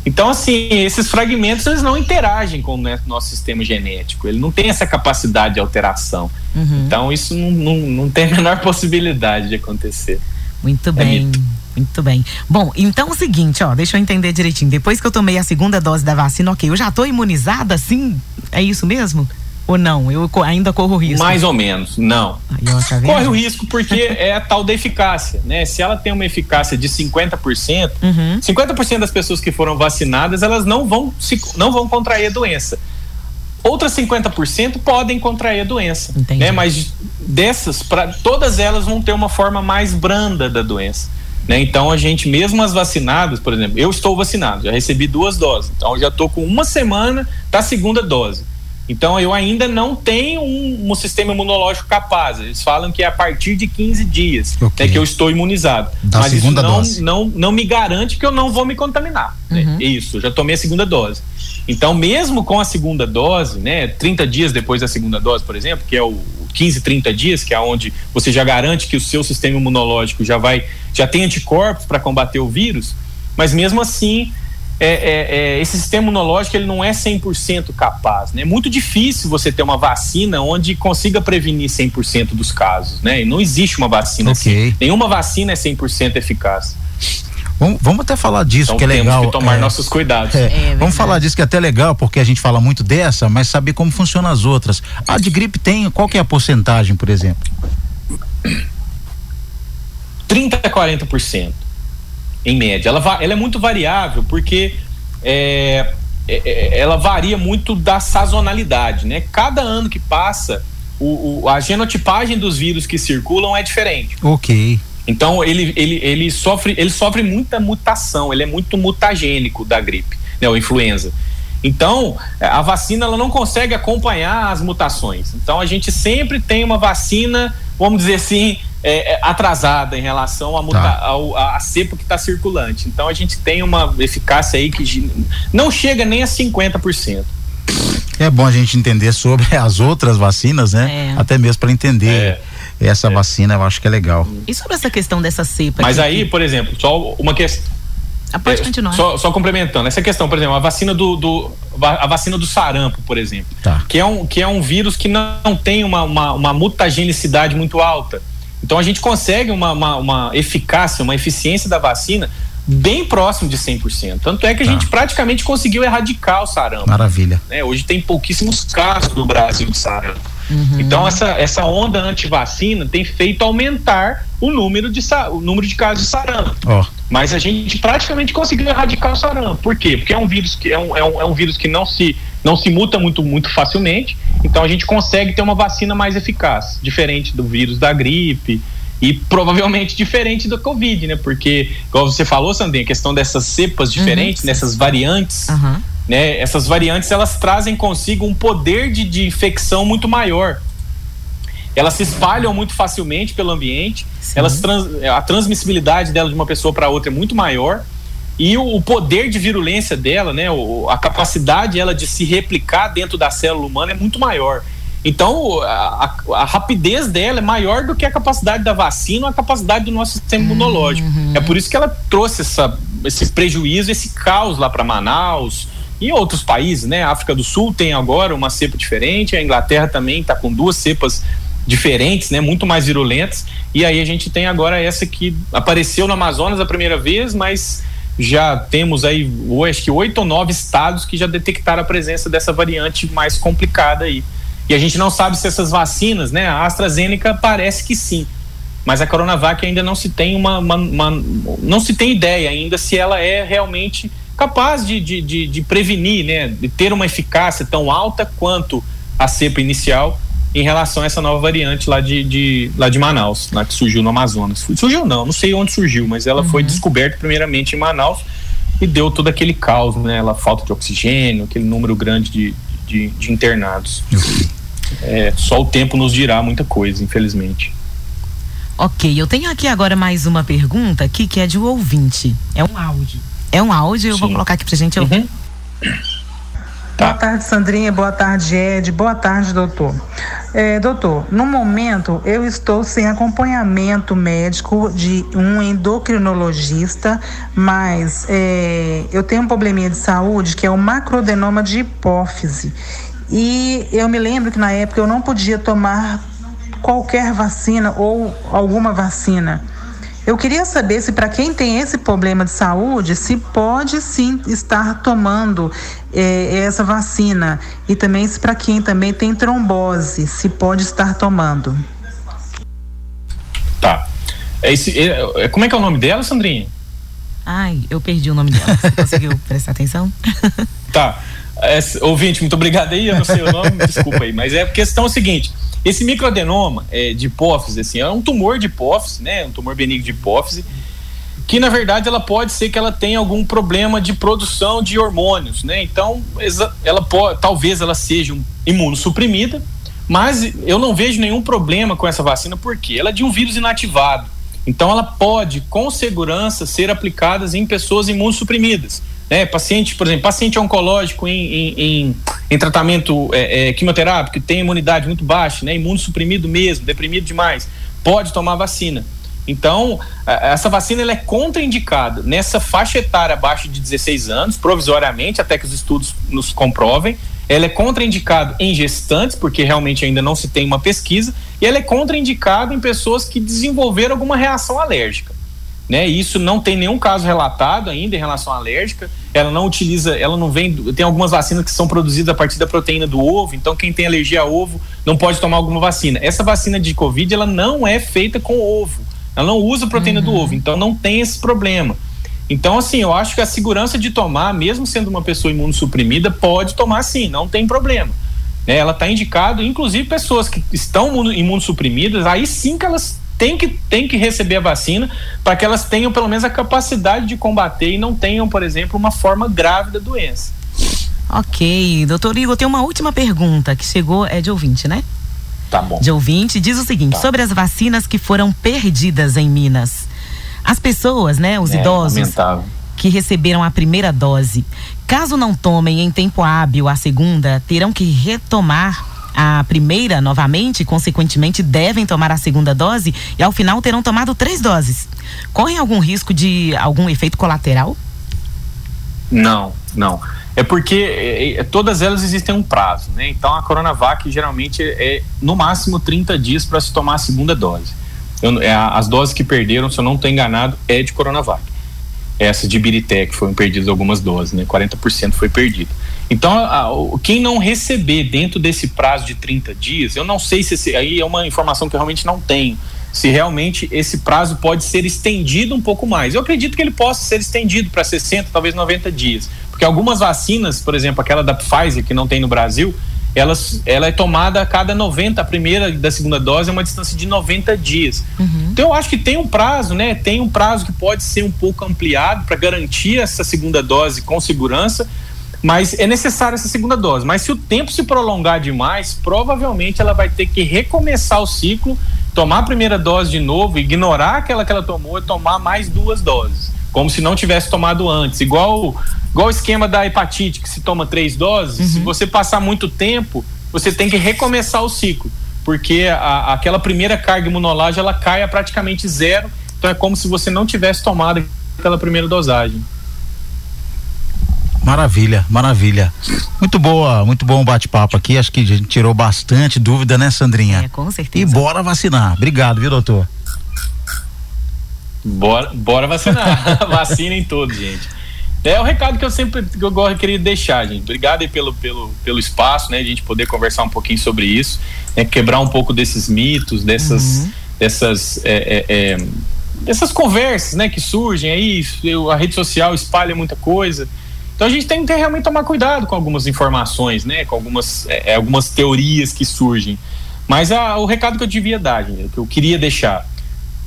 Então, assim, esses fragmentos eles não interagem com o nosso sistema genético, ele não tem essa capacidade de alteração. Uhum. Então, isso não, não, não, tem a menor [LAUGHS] possibilidade de acontecer. Muito é bem. Muito bem. Bom, então é o seguinte, ó, deixa eu entender direitinho. Depois que eu tomei a segunda dose da vacina, ok, eu já tô imunizada, sim? É isso mesmo? Ou não? Eu ainda corro risco? Mais ou menos, não. Aí, ó, tá Corre o risco porque [LAUGHS] é a tal da eficácia, né? Se ela tem uma eficácia de 50%, uhum. 50% das pessoas que foram vacinadas, elas não vão, se, não vão contrair a doença. Outras 50% podem contrair a doença, Entendi. né? Mas dessas, pra, todas elas vão ter uma forma mais branda da doença. Né? Então a gente, mesmo as vacinadas, por exemplo, eu estou vacinado, já recebi duas doses, então já estou com uma semana da segunda dose. Então eu ainda não tenho um, um, sistema imunológico capaz. Eles falam que é a partir de 15 dias okay. né, que eu estou imunizado. Da Mas isso não, não, não me garante que eu não vou me contaminar. Né? Uhum. Né? Isso, já tomei a segunda dose. Então, mesmo com a segunda dose, né, 30 dias depois da segunda dose, por exemplo, que é o 15, 30 dias, que é onde você já garante que o seu sistema imunológico já vai, já tem anticorpos para combater o vírus, mas mesmo assim é, é, é, esse sistema imunológico ele não é 100% capaz. Né? É muito difícil você ter uma vacina onde consiga prevenir 100% dos casos. Né? E não existe uma vacina okay. assim. Nenhuma vacina é 100% eficaz. Vamos, vamos, até falar disso então, que é legal. Temos que tomar é, nossos cuidados. É, é vamos falar disso que é até legal, porque a gente fala muito dessa, mas saber como funcionam as outras. A de gripe tem, qual que é a porcentagem, por exemplo? 30 a 40% em média. Ela, ela é muito variável porque é, é, é, ela varia muito da sazonalidade, né? Cada ano que passa, o, o, a genotipagem dos vírus que circulam é diferente. Ok. Então ele, ele, ele, sofre, ele sofre muita mutação, ele é muito mutagênico da gripe, né, o influenza. Então, a vacina ela não consegue acompanhar as mutações. Então, a gente sempre tem uma vacina, vamos dizer assim, é, é, atrasada em relação à tá. cepa que está circulante. Então a gente tem uma eficácia aí que não chega nem a 50%. É bom a gente entender sobre [LAUGHS] as outras vacinas, né? É. Até mesmo para entender é. essa é. vacina, eu acho que é legal. E sobre essa questão dessa cepa? Mas aí, por exemplo, só uma questão. Ah, pode é, continuar. Só, só, complementando, essa questão, por exemplo, a vacina do, do a vacina do sarampo, por exemplo, tá. que, é um, que é um vírus que não tem uma, uma, uma mutagenicidade muito alta. Então a gente consegue uma, uma, uma eficácia, uma eficiência da vacina bem próximo de 100%. Tanto é que a tá. gente praticamente conseguiu erradicar o sarampo. Maravilha. Né? Hoje tem pouquíssimos casos no Brasil de sarampo. Uhum. Então essa, essa onda anti-vacina tem feito aumentar o número de, o número de casos de sarampo. Oh. Mas a gente praticamente conseguiu erradicar o sarampo. Por quê? Porque é um vírus que, é um, é um, é um vírus que não se, não se muta muito, muito facilmente. Então a gente consegue ter uma vacina mais eficaz, diferente do vírus da gripe e provavelmente diferente do Covid, né? Porque, como você falou, Sandrinha, a questão dessas cepas diferentes, uhum. nessas variantes. Uhum né? Essas variantes elas trazem consigo um poder de, de infecção muito maior. Elas se espalham muito facilmente pelo ambiente, elas trans, a transmissibilidade dela de uma pessoa para outra é muito maior e o, o, poder de virulência dela, né, o, a capacidade ela de se replicar dentro da célula humana é muito maior. Então, a, a, a, rapidez dela é maior do que a capacidade da vacina ou a capacidade do nosso sistema imunológico. Uhum. É por isso que ela trouxe essa, esse prejuízo, esse caos lá para Manaus, em outros países, né? A África do Sul tem agora uma cepa diferente, a Inglaterra também está com duas cepas diferentes, né? Muito mais virulentas. E aí a gente tem agora essa que apareceu no Amazonas a primeira vez, mas já temos aí, acho que oito ou nove estados que já detectaram a presença dessa variante mais complicada aí. E a gente não sabe se essas vacinas, né? A AstraZeneca parece que sim, mas a Coronavac ainda não se tem uma, uma, uma não se tem ideia ainda se ela é realmente capaz de, de, de, de, prevenir, né? De ter uma eficácia tão alta quanto a cepa inicial em relação a essa nova variante lá de, de, lá de Manaus, lá que surgiu no Amazonas. Surgiu não, não sei onde surgiu, mas ela uhum. foi descoberta primeiramente em Manaus e deu todo aquele caos, né? Ela falta de oxigênio, aquele número grande de, de, de internados. Uhum. É, só o tempo nos dirá muita coisa, infelizmente. Ok, eu tenho aqui agora mais uma pergunta aqui que é de um ouvinte. É um áudio. É um áudio, eu vou colocar aqui pra gente ouvir. Uhum. Tá. Boa tarde, Sandrinha. Boa tarde, Ed. Boa tarde, doutor. É, doutor, no momento eu estou sem acompanhamento médico de um endocrinologista, mas é, eu tenho um probleminha de saúde que é o macrodenoma de hipófise. E eu me lembro que na época eu não podia tomar qualquer vacina ou alguma vacina. Eu queria saber se para quem tem esse problema de saúde, se pode sim estar tomando é, essa vacina e também se para quem também tem trombose, se pode estar tomando. Tá. É esse, é, é como é que é o nome dela, Sandrinha? Ai, eu perdi o nome dela. Você conseguiu [LAUGHS] prestar atenção? Tá. É, ouvinte, muito obrigado aí, eu não sei o nome, [LAUGHS] desculpa aí, mas é a questão é o seguinte: esse microadenoma é, de hipófise, assim, é um tumor de hipófise, né? Um tumor benigno de hipófise, que na verdade ela pode ser que ela tenha algum problema de produção de hormônios, né? Então, ela pode, talvez ela seja um imunossuprimida, mas eu não vejo nenhum problema com essa vacina, porque ela é de um vírus inativado. Então, ela pode, com segurança, ser aplicada em pessoas imunossuprimidas. Né? Paciente, por exemplo, paciente oncológico em, em, em, tratamento é, é, quimioterápico, tem imunidade muito baixa, né? imunossuprimido mesmo, deprimido demais, pode tomar vacina. Então, essa vacina ela é contraindicada nessa faixa etária abaixo de 16 anos, provisoriamente, até que os estudos nos comprovem. Ela é contraindicada em gestantes, porque realmente ainda não se tem uma pesquisa, e ela é contraindicada em pessoas que desenvolveram alguma reação alérgica né? Isso não tem nenhum caso relatado ainda em relação à alérgica. Ela não utiliza, ela não vem. Tem algumas vacinas que são produzidas a partir da proteína do ovo, então quem tem alergia a ovo não pode tomar alguma vacina. Essa vacina de Covid, ela não é feita com ovo. Ela não usa proteína uhum. do ovo, então não tem esse problema. Então, assim, eu acho que a segurança de tomar, mesmo sendo uma pessoa imunossuprimida, pode tomar sim, não tem problema. Né? Ela está indicado, inclusive pessoas que estão imunossuprimidas, aí sim que elas tem que, tem que receber a vacina para que elas tenham pelo menos a capacidade de combater e não tenham, por exemplo, uma forma grave da doença. Ok, doutor Igor, tem uma última pergunta que chegou, é de ouvinte, né? Tá bom. De ouvinte, diz o seguinte: tá. sobre as vacinas que foram perdidas em Minas. As pessoas, né, os é, idosos lamentável. que receberam a primeira dose, caso não tomem em tempo hábil a segunda, terão que retomar a primeira novamente, consequentemente devem tomar a segunda dose e ao final terão tomado três doses. Correm algum risco de algum efeito colateral? Não, não. É porque é, é, todas elas existem um prazo, né? Então a Coronavac geralmente é no máximo 30 dias para se tomar a segunda dose. Eu, é, as doses que perderam, se eu não estou enganado, é de Coronavac. Essa de Biritec foram perdidas algumas doses, né? 40% foi perdido. Então, quem não receber dentro desse prazo de 30 dias, eu não sei se esse, aí é uma informação que eu realmente não tenho, se realmente esse prazo pode ser estendido um pouco mais. Eu acredito que ele possa ser estendido para 60, talvez 90 dias. Porque algumas vacinas, por exemplo, aquela da Pfizer que não tem no Brasil, elas, ela é tomada a cada 90, a primeira da segunda dose é uma distância de 90 dias. Uhum. Então eu acho que tem um prazo, né? Tem um prazo que pode ser um pouco ampliado para garantir essa segunda dose com segurança, mas é necessária essa segunda dose. Mas se o tempo se prolongar demais, provavelmente ela vai ter que recomeçar o ciclo, tomar a primeira dose de novo, ignorar aquela que ela tomou e tomar mais duas doses. Como se não tivesse tomado antes. Igual, igual o esquema da hepatite, que se toma três doses, uhum. se você passar muito tempo, você tem que recomeçar o ciclo. Porque a, aquela primeira carga imunológica ela cai a praticamente zero. Então é como se você não tivesse tomado aquela primeira dosagem. Maravilha, maravilha. Muito boa, muito bom bate-papo aqui. Acho que a gente tirou bastante dúvida, né, Sandrinha? É, com certeza. E bora vacinar. Obrigado, viu, doutor? Bora, bora vacinar. [LAUGHS] Vacinem todos, gente. É o recado que eu sempre que eu gosto, queria deixar, gente. Obrigado aí pelo, pelo, pelo espaço, né? A gente poder conversar um pouquinho sobre isso, né? quebrar um pouco desses mitos, dessas, uhum. dessas, é, é, é, dessas conversas, né? Que surgem aí. A rede social espalha muita coisa. Então a gente tem que realmente tomar cuidado com algumas informações, né? Com algumas, é, é, algumas teorias que surgem. Mas a, o recado que eu devia dar, que eu queria deixar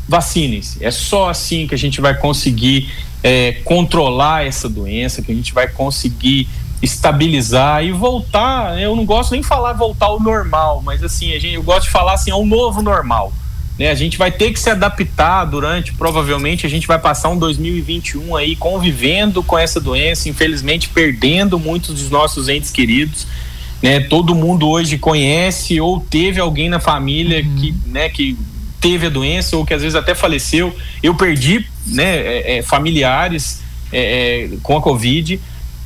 vacinem-se. É só assim que a gente vai conseguir é, controlar essa doença, que a gente vai conseguir estabilizar e voltar. Eu não gosto nem falar voltar ao normal, mas assim, a gente, eu gosto de falar assim, ao novo normal. Né? A gente vai ter que se adaptar durante, provavelmente, a gente vai passar um 2021 aí convivendo com essa doença, infelizmente perdendo muitos dos nossos entes queridos. Né? Todo mundo hoje conhece ou teve alguém na família uhum. que, né, que teve a doença ou que às vezes até faleceu. Eu perdi né, é, é, familiares é, é, com a Covid.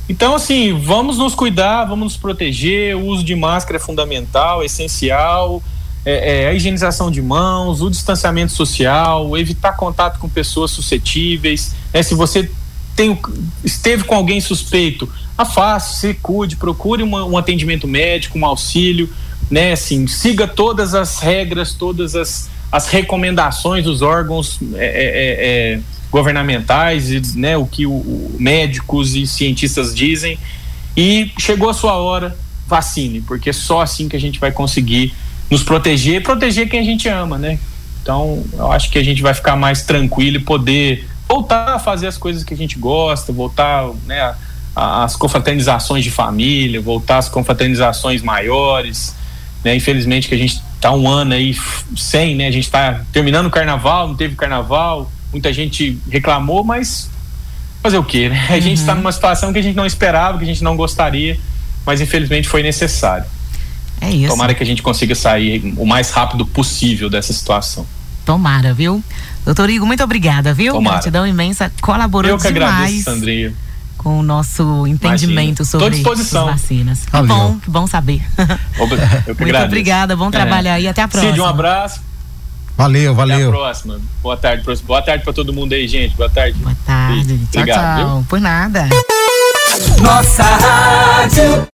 Então, assim, vamos nos cuidar, vamos nos proteger. O uso de máscara é fundamental, é essencial. É, é, a higienização de mãos, o distanciamento social, evitar contato com pessoas suscetíveis. Né? Se você tem, esteve com alguém suspeito, afaste, se cuide, procure uma, um atendimento médico, um auxílio, né? Assim, siga todas as regras, todas as, as recomendações dos órgãos é, é, é, é governamentais, e, né, o que o, o, médicos e cientistas dizem. E chegou a sua hora, vacine, porque só assim que a gente vai conseguir nos proteger e proteger quem a gente ama, né? Então, eu acho que a gente vai ficar mais tranquilo e poder voltar a fazer as coisas que a gente gosta, voltar, né, às confraternizações de família, voltar às confraternizações maiores, né? Infelizmente que a gente tá um ano aí sem, né? A gente tá terminando o carnaval, não teve carnaval, muita gente reclamou, mas fazer o quê, né? A gente está uhum. numa situação que a gente não esperava, que a gente não gostaria, mas infelizmente foi necessário. É isso. Tomara que a gente consiga sair o mais rápido possível dessa situação. Tomara, viu? Doutor Igor, muito obrigada, viu? Tomara. Gratidão imensa. Colaborou Eu que demais. agradeço, Sandrinha com o nosso entendimento Imagina. sobre as vacinas. Que bom, que bom saber. [LAUGHS] Eu que Muito agradeço. obrigada, bom trabalho é. aí, até a próxima. Cid, um abraço. Valeu, valeu. Até a próxima. Boa tarde, boa tarde para todo mundo aí, gente. Boa tarde. Boa tarde. Tchau, Obrigado, tchau. Viu? Por nada. Nossa Rádio.